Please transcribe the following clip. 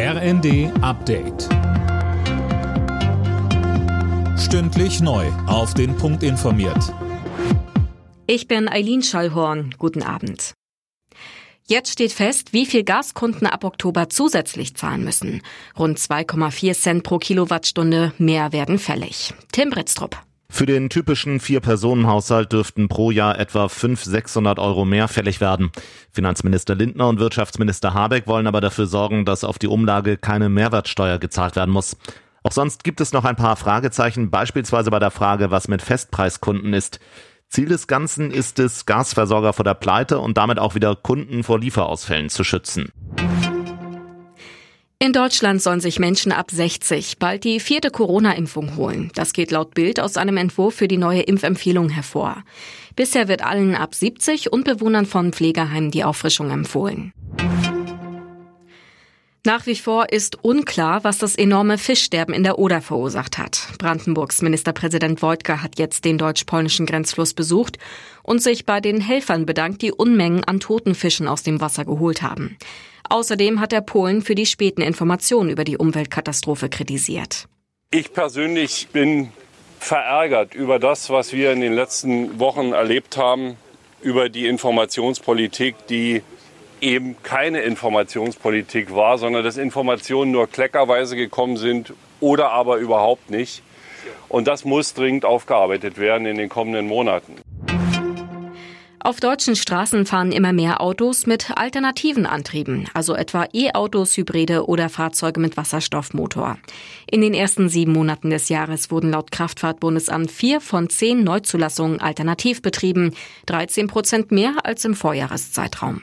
RND Update. Stündlich neu. Auf den Punkt informiert. Ich bin Eileen Schallhorn. Guten Abend. Jetzt steht fest, wie viel Gaskunden ab Oktober zusätzlich zahlen müssen. Rund 2,4 Cent pro Kilowattstunde mehr werden fällig. Tim Britztrup. Für den typischen Vier-Personen-Haushalt dürften pro Jahr etwa 500, 600 Euro mehr fällig werden. Finanzminister Lindner und Wirtschaftsminister Habeck wollen aber dafür sorgen, dass auf die Umlage keine Mehrwertsteuer gezahlt werden muss. Auch sonst gibt es noch ein paar Fragezeichen, beispielsweise bei der Frage, was mit Festpreiskunden ist. Ziel des Ganzen ist es, Gasversorger vor der Pleite und damit auch wieder Kunden vor Lieferausfällen zu schützen. In Deutschland sollen sich Menschen ab 60 bald die vierte Corona-Impfung holen. Das geht laut Bild aus einem Entwurf für die neue Impfempfehlung hervor. Bisher wird allen ab 70 und Bewohnern von Pflegeheimen die Auffrischung empfohlen. Nach wie vor ist unklar, was das enorme Fischsterben in der Oder verursacht hat. Brandenburgs Ministerpräsident Wojtke hat jetzt den deutsch-polnischen Grenzfluss besucht und sich bei den Helfern bedankt, die Unmengen an toten Fischen aus dem Wasser geholt haben. Außerdem hat er Polen für die späten Informationen über die Umweltkatastrophe kritisiert. Ich persönlich bin verärgert über das, was wir in den letzten Wochen erlebt haben, über die Informationspolitik, die eben keine Informationspolitik war, sondern dass Informationen nur kleckerweise gekommen sind oder aber überhaupt nicht. Und das muss dringend aufgearbeitet werden in den kommenden Monaten. Auf deutschen Straßen fahren immer mehr Autos mit alternativen Antrieben, also etwa E-Autos, Hybride oder Fahrzeuge mit Wasserstoffmotor. In den ersten sieben Monaten des Jahres wurden laut Kraftfahrtbundesamt vier von zehn Neuzulassungen alternativ betrieben, 13 Prozent mehr als im Vorjahreszeitraum.